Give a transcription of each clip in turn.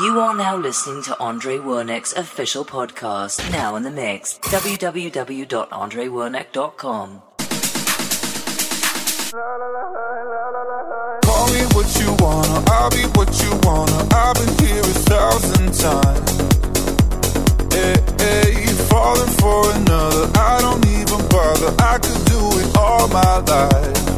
You are now listening to Andre Wernick's official podcast, now in the mix. www.andrewernick.com. Call me what you wanna, I'll be what you wanna. I've been here a thousand times. Eh, eh, hey, hey, falling for another. I don't even bother. I could do it all my life.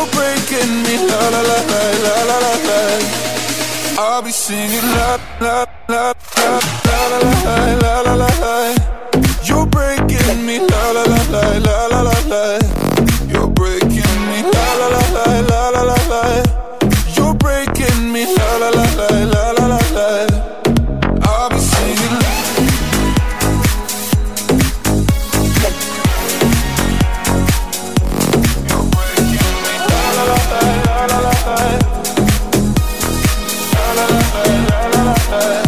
You're breaking me la la la la la la la. I'll be singing la la la la la la la la la la la. You're breaking me la la la la la la la la. You're breaking me la la la la la la la la. You're breaking me la la la la la la la la. I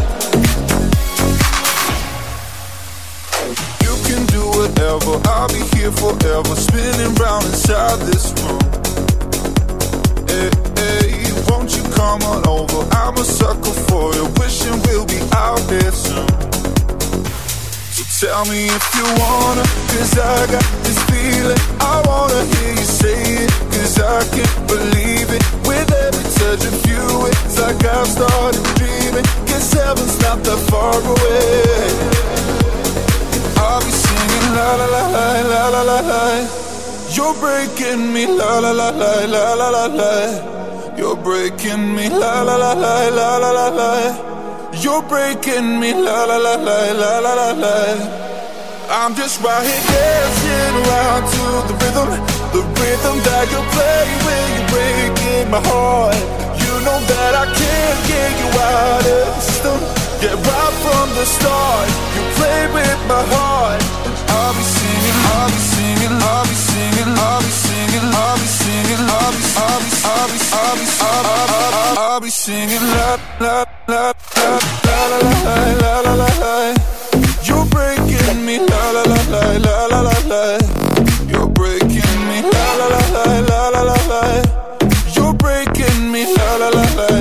can't you come on over? I'm a circle for you. Wishing will be out there Tell me if you want it i got this feeling. I wanna hear you say cuz i can believe it. Every you, it's like I've started dreaming. Guess heaven's not that far away. I'll be singing la la la la la la la la. You're breaking me la la la la la la la la. You're breaking me la la la la la la la la. You're breaking me la la la la la la la la. I'm just right here dancing around to the rhythm, the rhythm that you play when you're breaking my heart. You know that I can't get you out of the system. Yeah, right from the start, you play with my heart. I'll be singing, I'll be singing, I'll be singing, I'll be singing, I'll be singing, I'll be, I'll be, I'll be, I'll be, I'll be, I'll be singing la la la la la la la la la la la. You're breaking me la la la la la la la la. You're breaking la la la la la la. You're breaking me la la la la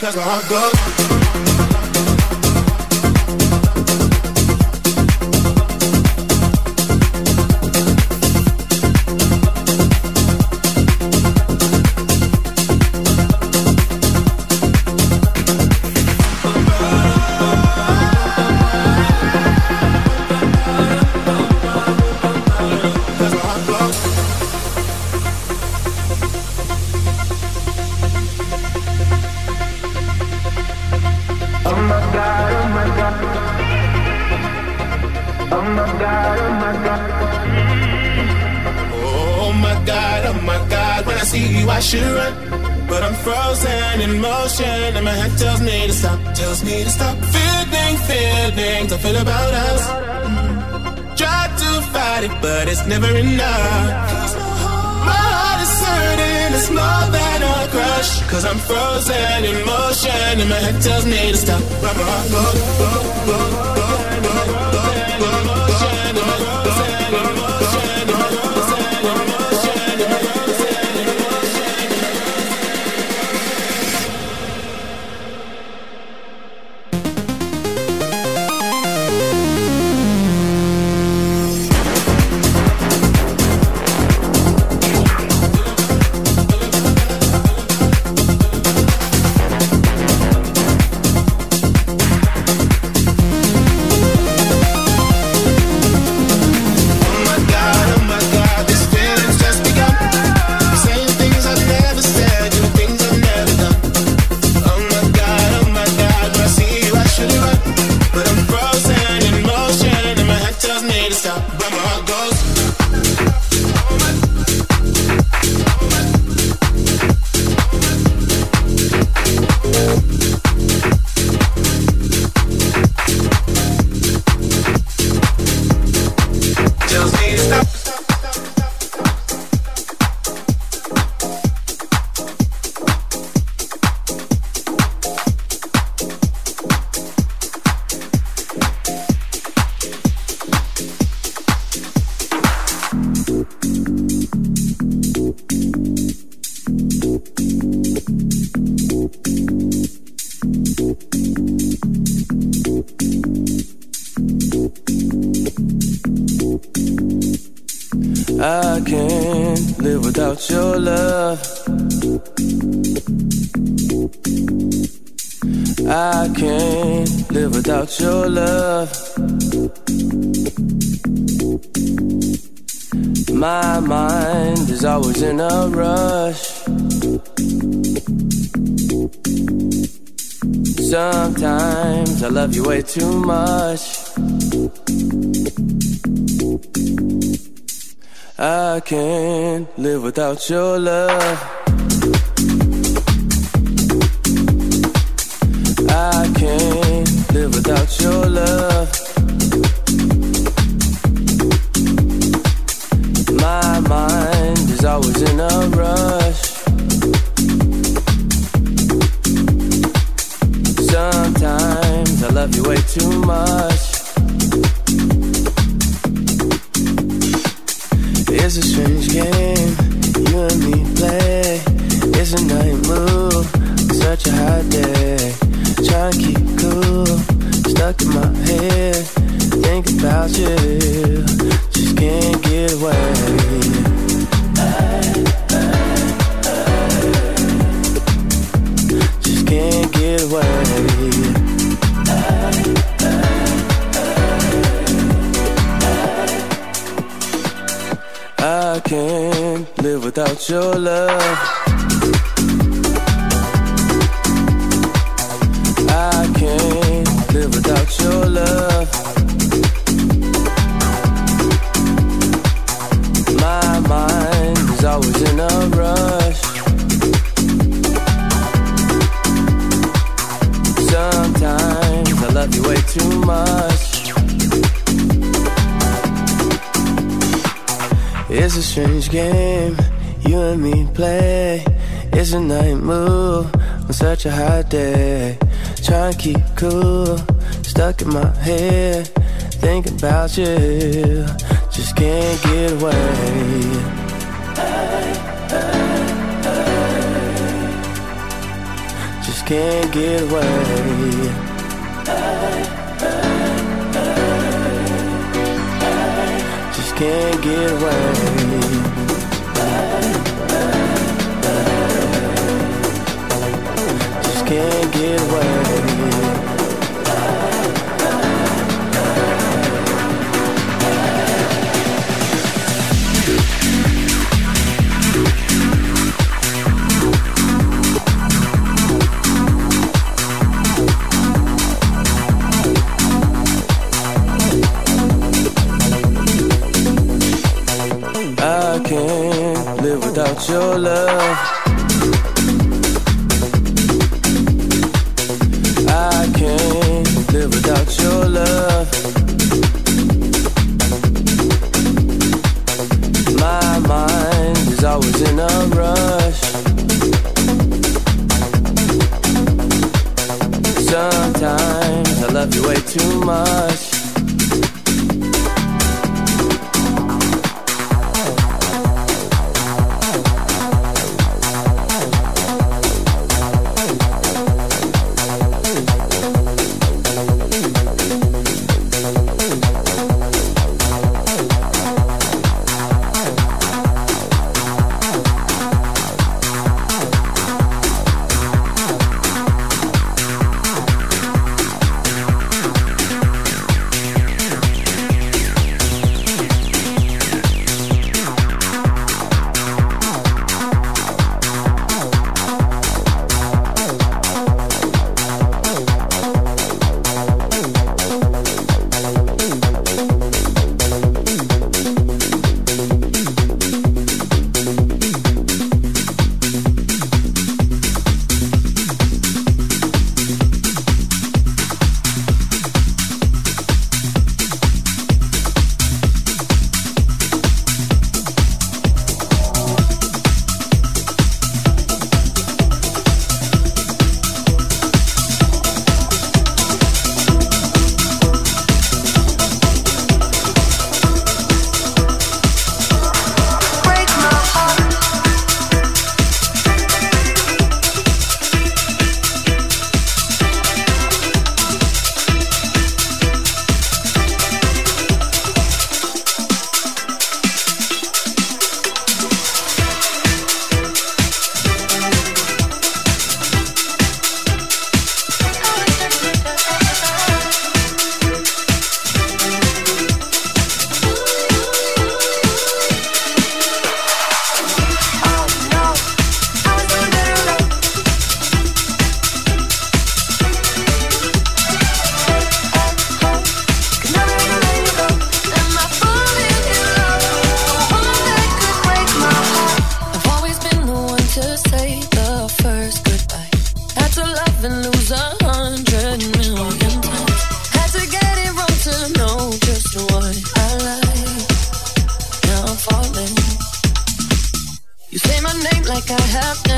That's where I go. but it's never enough. My heart is hurting, it's more than a crush. Cause I'm frozen in motion, and my head tells me to stop. Frozen in motion, love you way too much. I can't live without your love. Can't get away. Just can't get away. Just can't get away. Your love. got half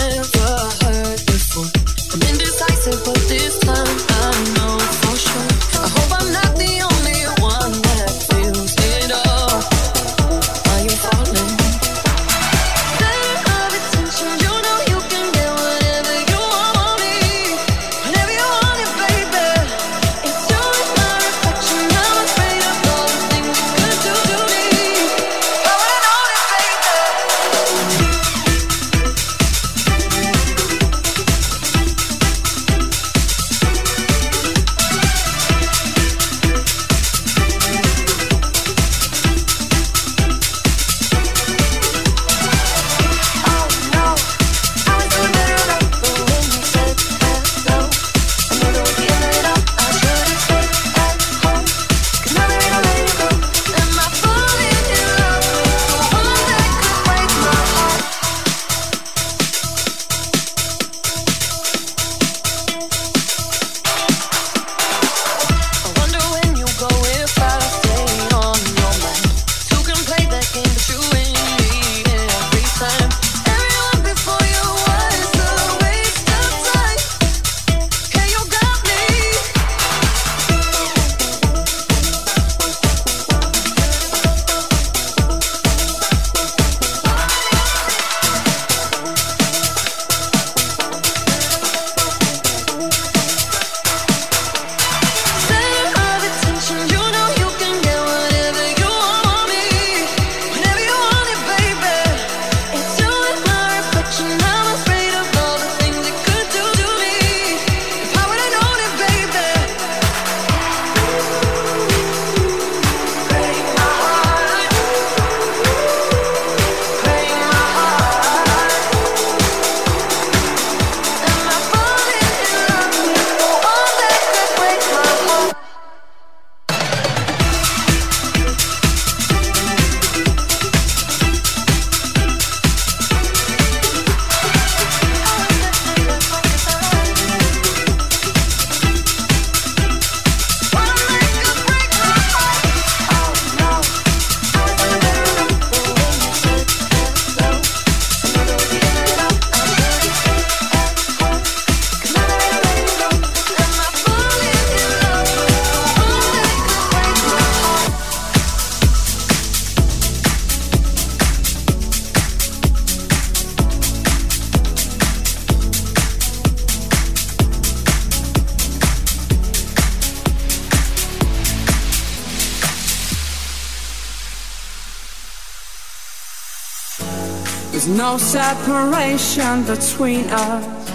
separation between us,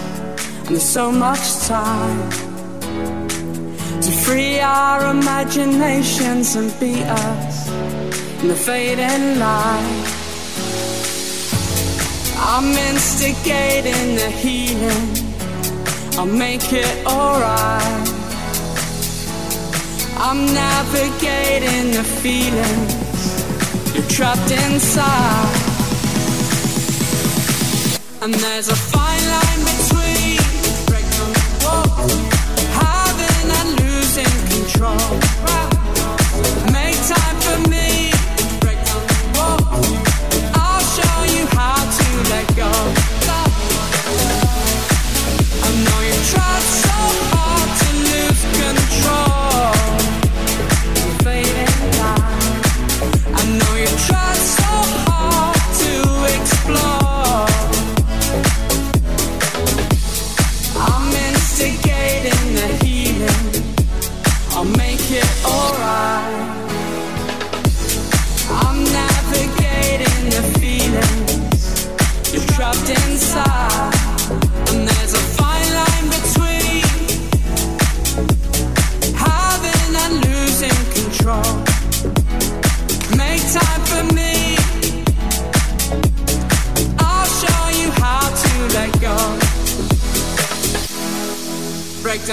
and there's so much time to free our imaginations and be us in the fading light. I'm instigating the healing, I'll make it alright. I'm navigating the feelings you're trapped inside. And there's a fine line between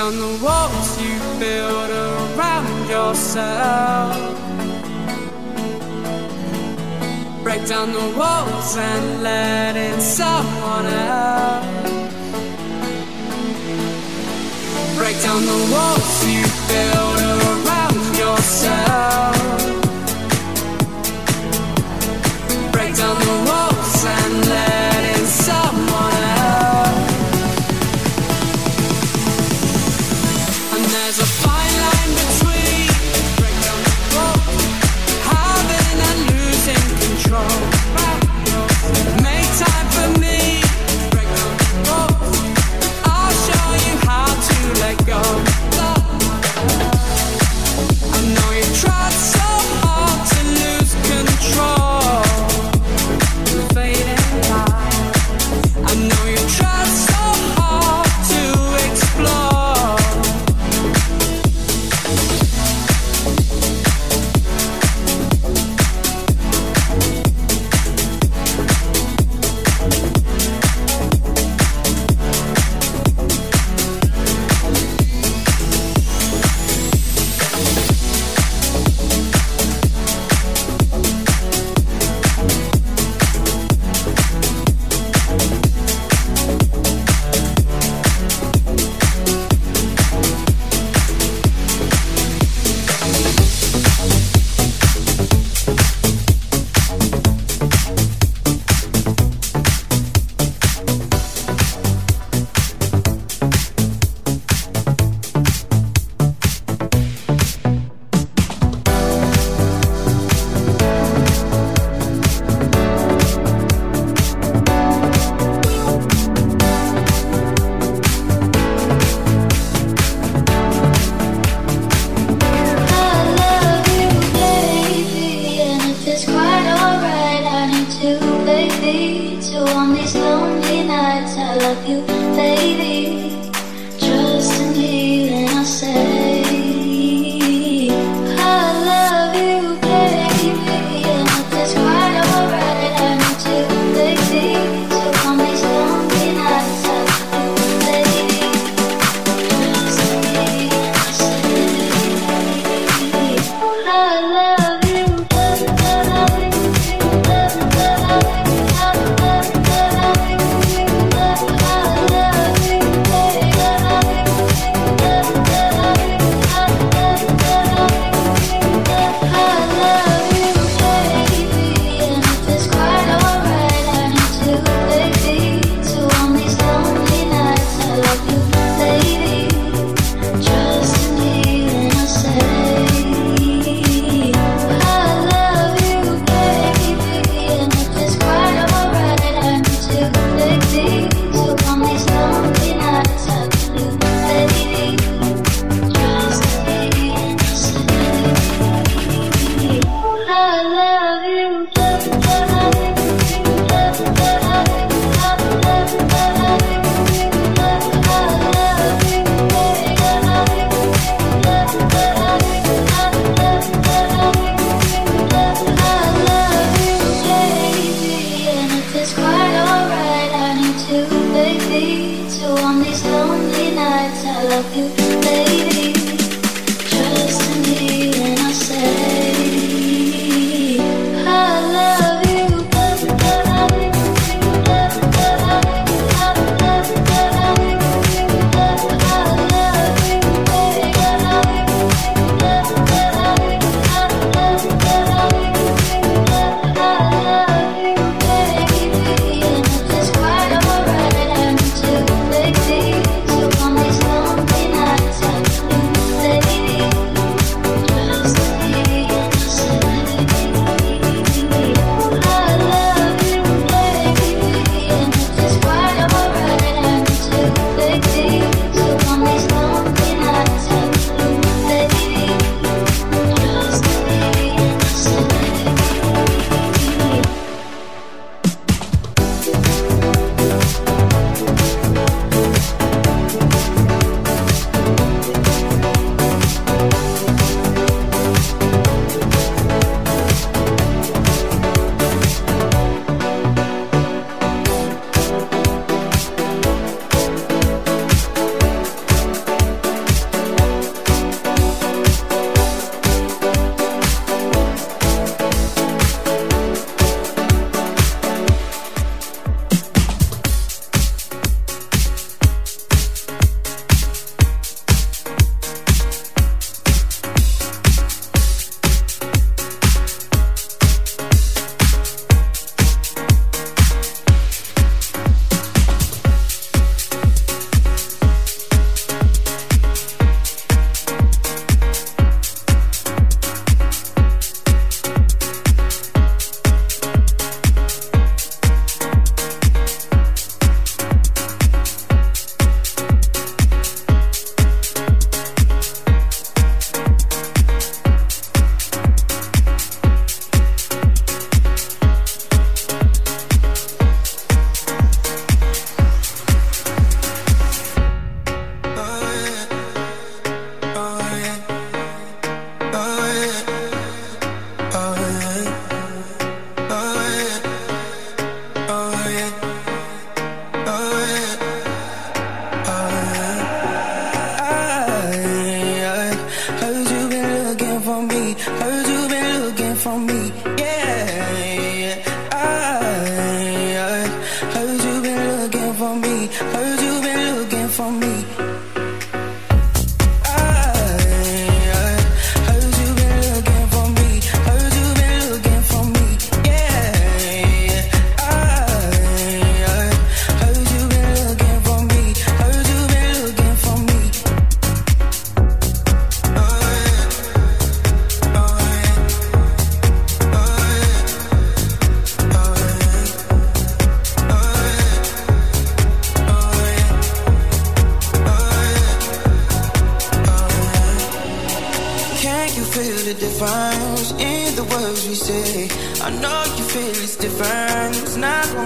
down the walls you build around yourself. Break down the walls and let in someone else. Break down the walls you build around yourself. To So on these lonely nights, I love you.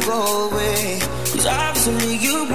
Go away. Cause obviously you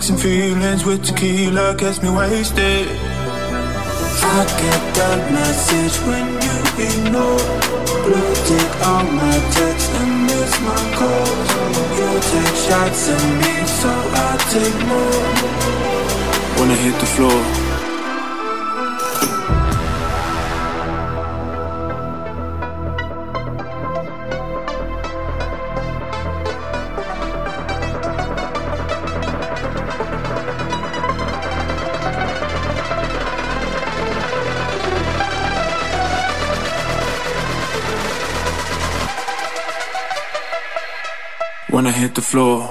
mixing feelings with tequila gets me wasted. I get that message when you ignore. Blocked it all my texts and miss my calls. You take shots at me, so I take more. Wanna hit the floor. when I hit the floor.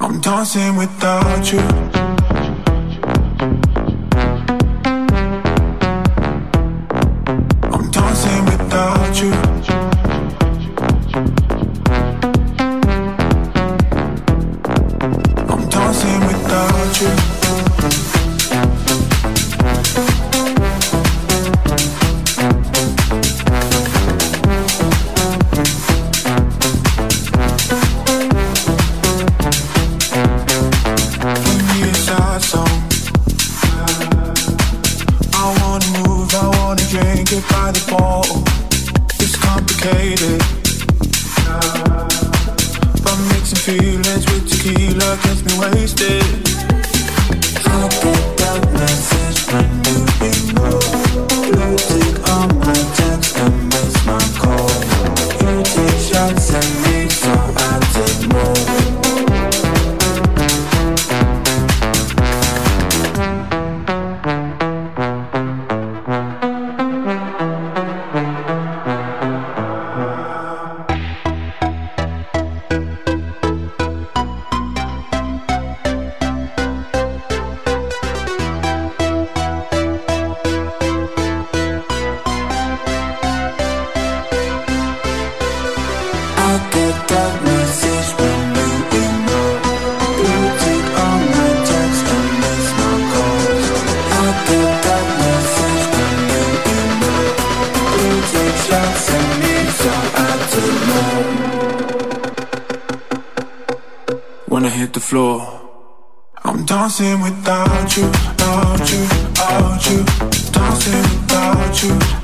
I'm dancing without you. dancing without you, without you, without you, dancing without you.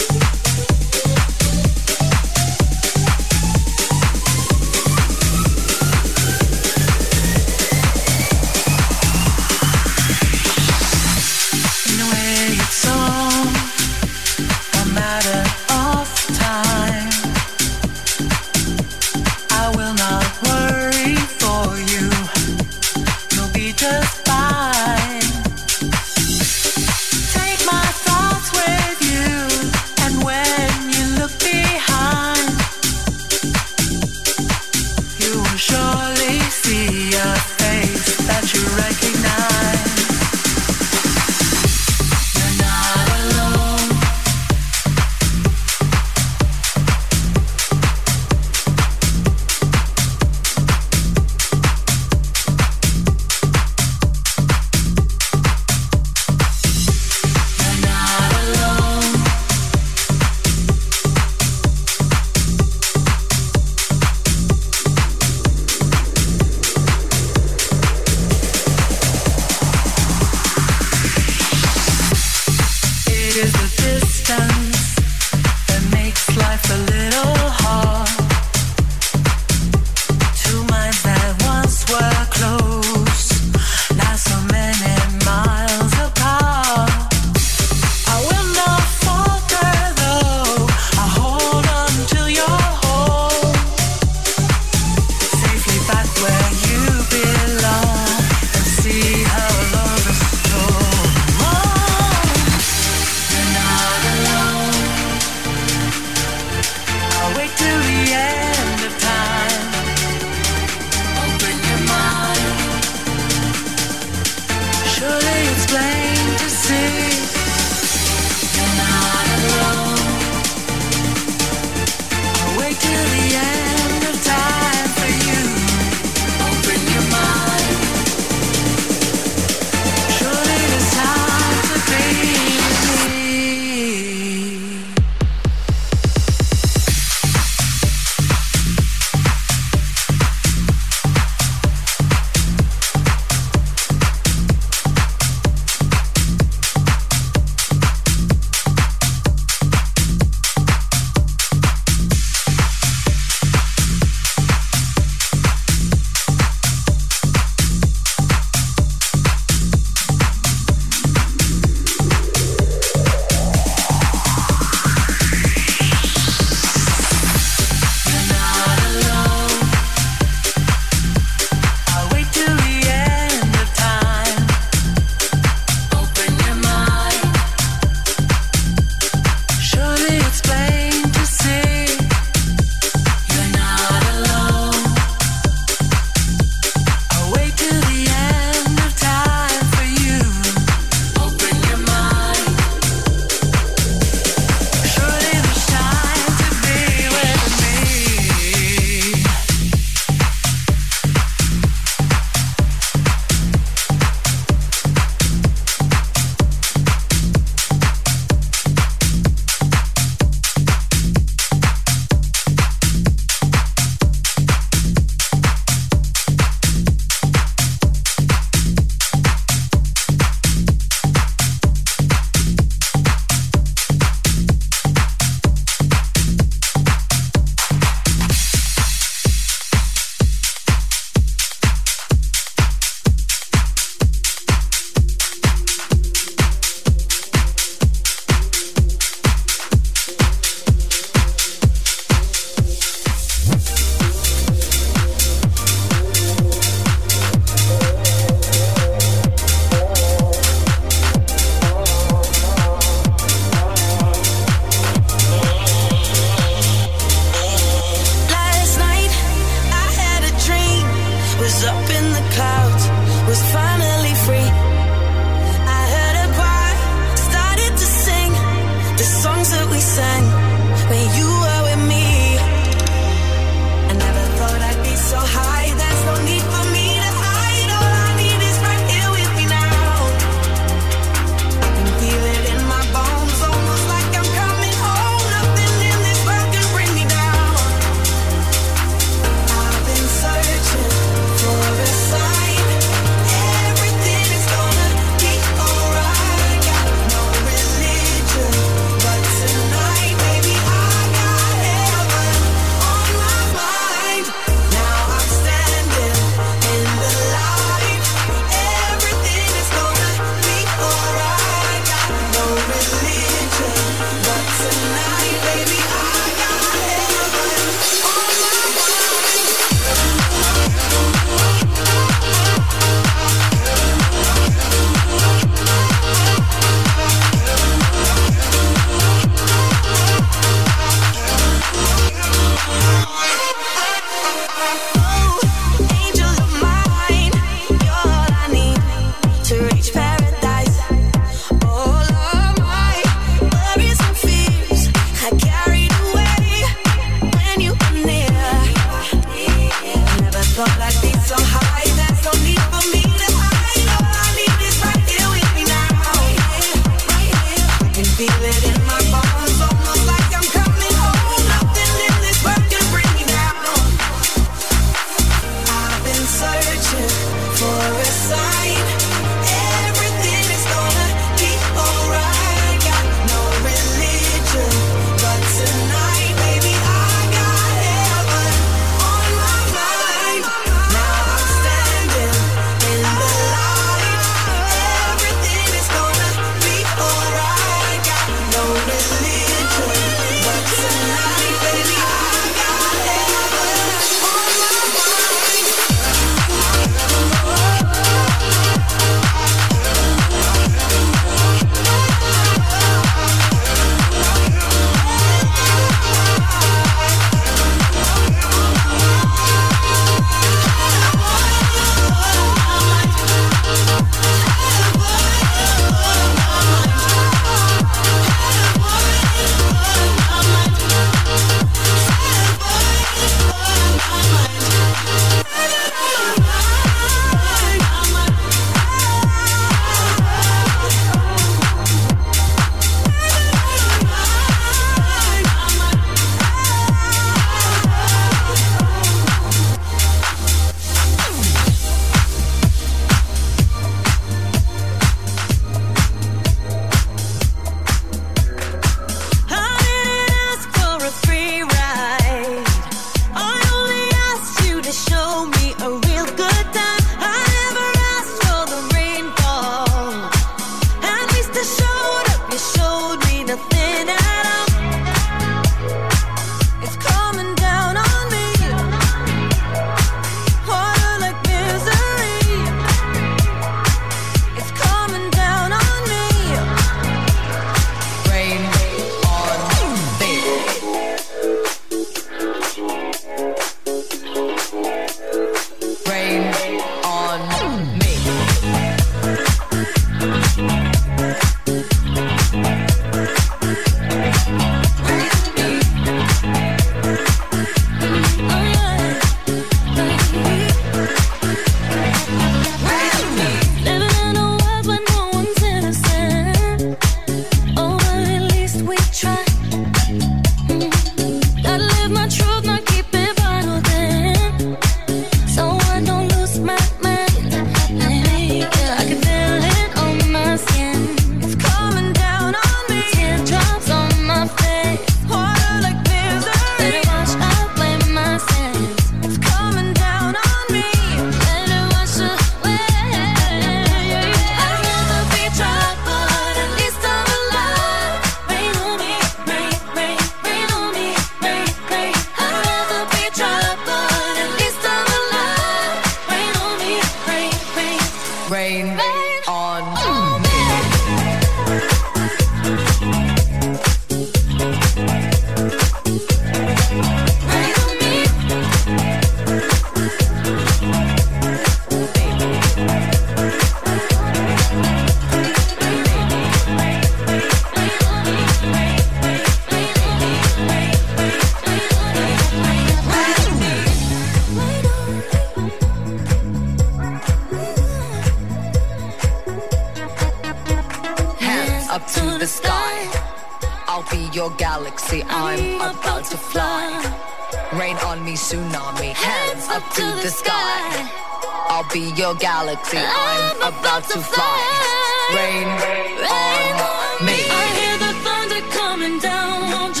Down.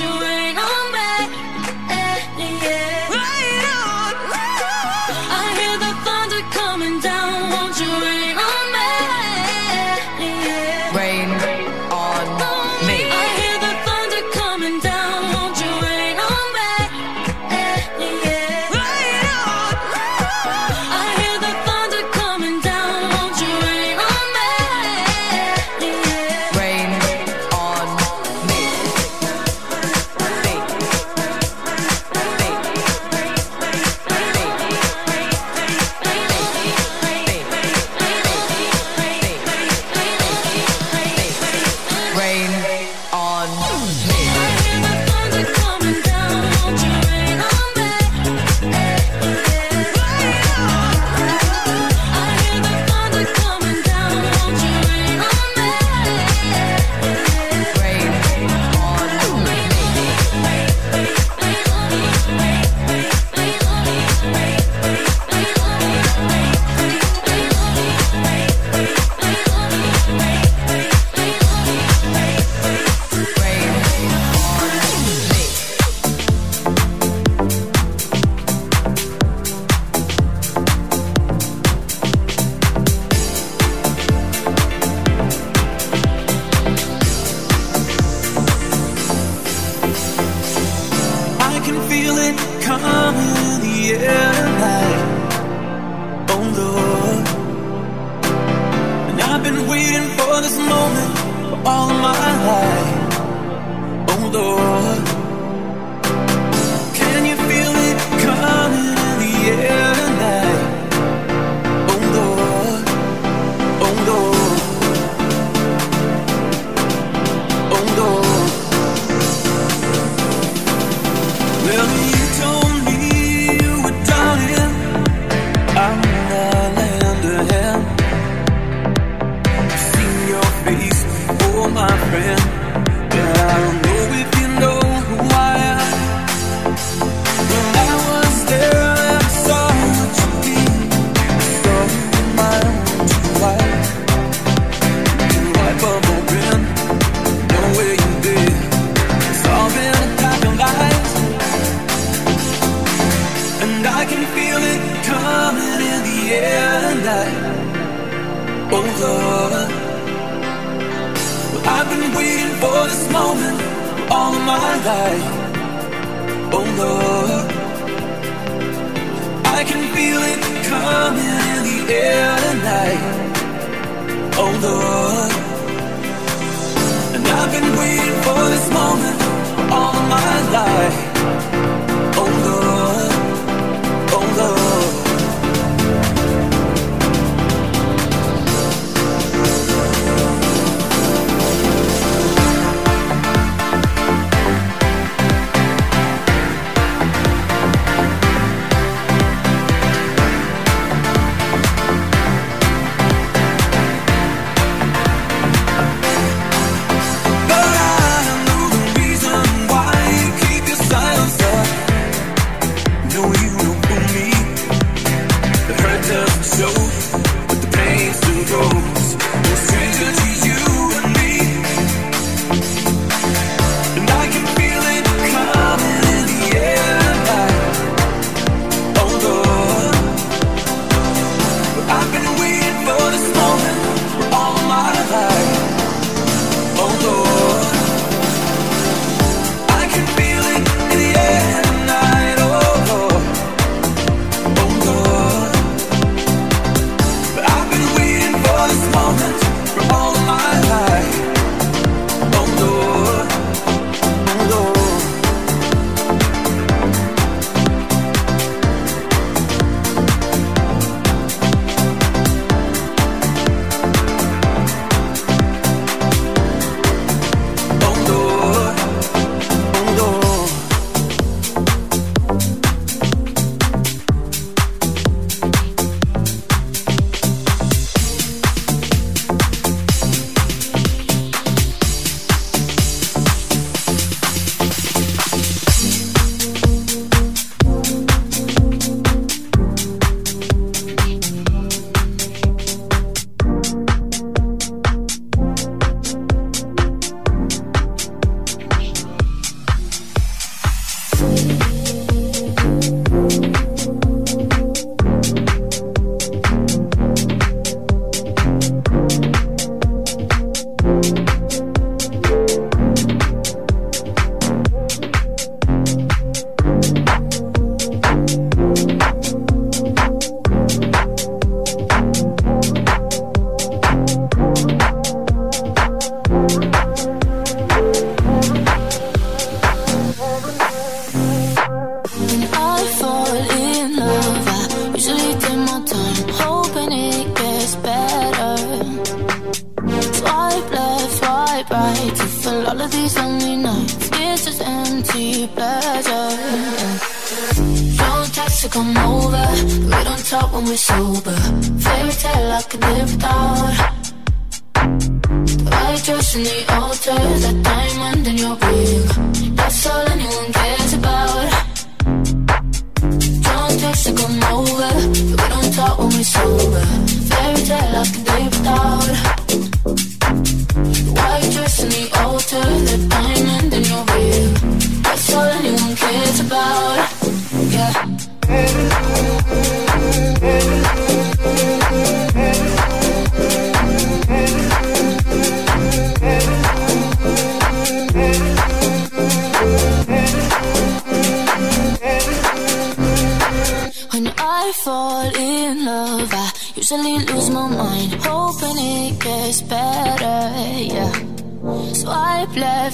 All my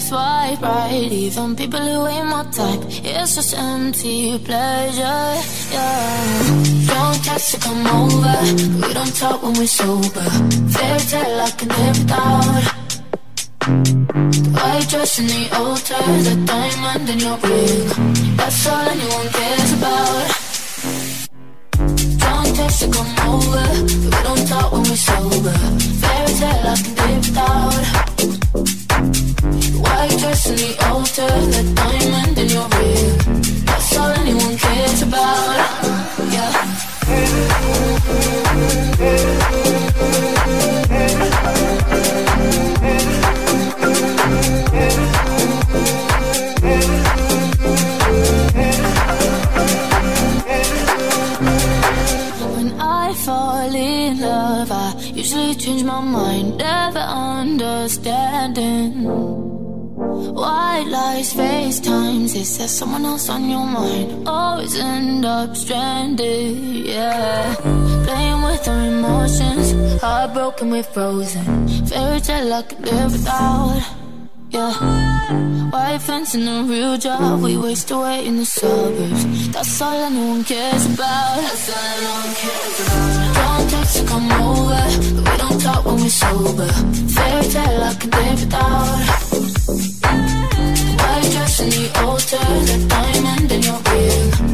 Swipe right, even people who ain't my type. It's just empty pleasure. Yeah. Don't text to come over, we don't talk when we're sober. Fairy tale I can live without. White dress in the altar, the diamond in your ring. That's all anyone cares about. Don't text to come over, we don't talk when we're sober. Fairy tale I can live without. White dress in the altar, the diamond in your ring. That's all anyone cares about. Yeah. Change my mind, never understanding. White lies, FaceTimes, is there someone else on your mind? Always end up stranded, yeah. Playing with our emotions, heartbroken, we're frozen. Fairy tale I could live without, yeah. White fence and a real job, we waste away in the suburbs. That's all anyone cares about. That's all anyone cares about. Don't text to come over, we don't talk when we're sober. Fairy tale I could live without. White dress in the altar, the diamond in your ring.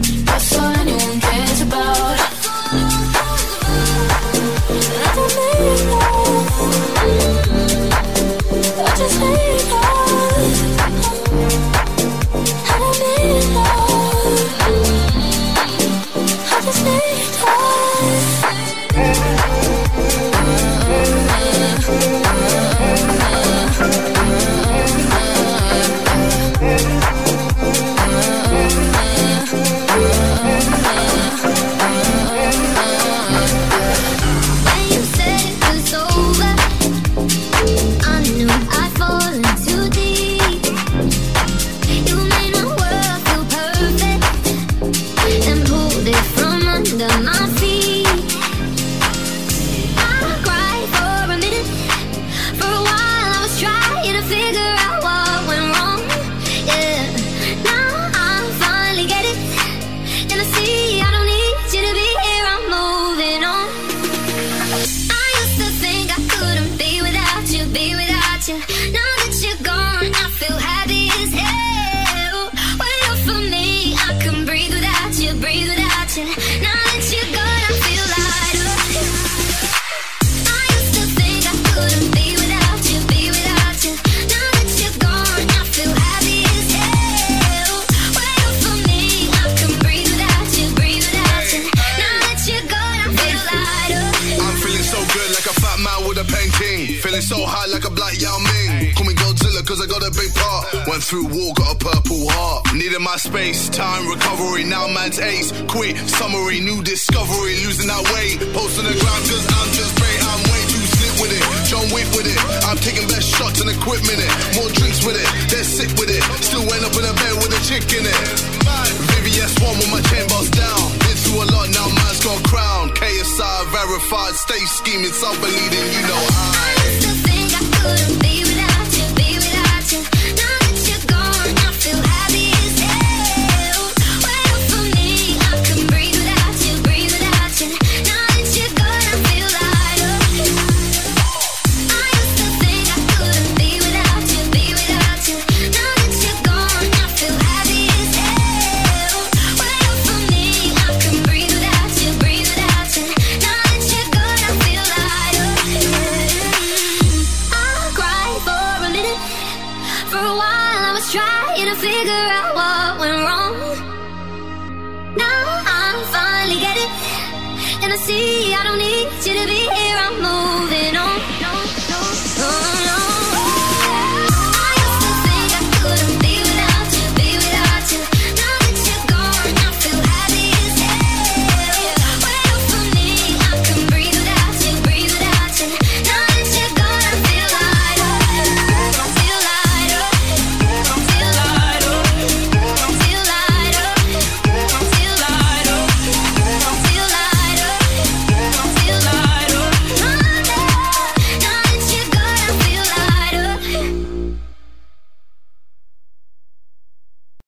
Losing. Post on the ground cause I'm just great. I'm way too slick with it. John Wick with it. I'm taking best shots and equipment it. More drinks with it. They're sick with it. Still end up in a bed with a chick in it. VVS one with my chain boss down. Been through a lot now, man's got crown. KSI verified, stay scheming, some believing, you know I. to think I couldn't be